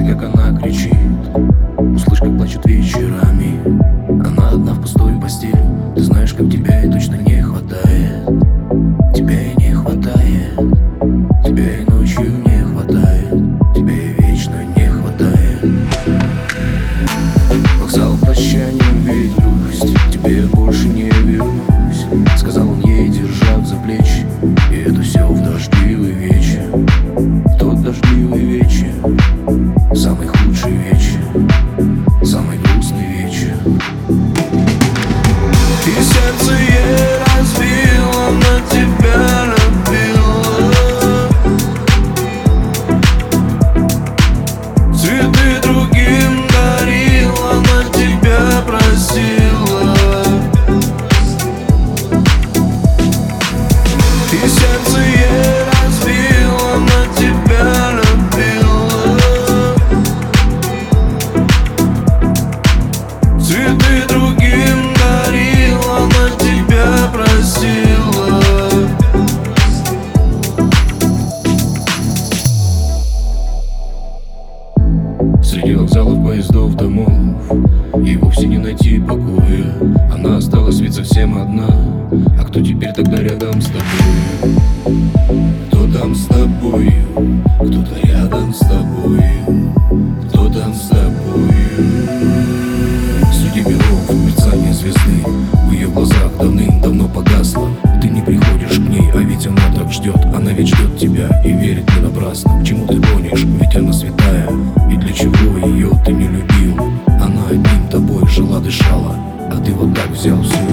как она кричит. Услышь, как плачет вечерами. Она одна в пустой постели. Ты знаешь, как тебя ей точно не хватает. Тебя ей не хватает. Тебя и ночью не хватает. Тебя и вечно не хватает. Вокзал прощанием Цветы другим дарила На тебя просила Среди вокзалов, поездов, домов И вовсе не найти покоя Она осталась ведь совсем одна А кто теперь тогда рядом с тобой? верит ты напрасно. К чему ты гонишь, ведь она святая. И для чего ее ты не любил? Она одним тобой жила, дышала А ты вот так взял всю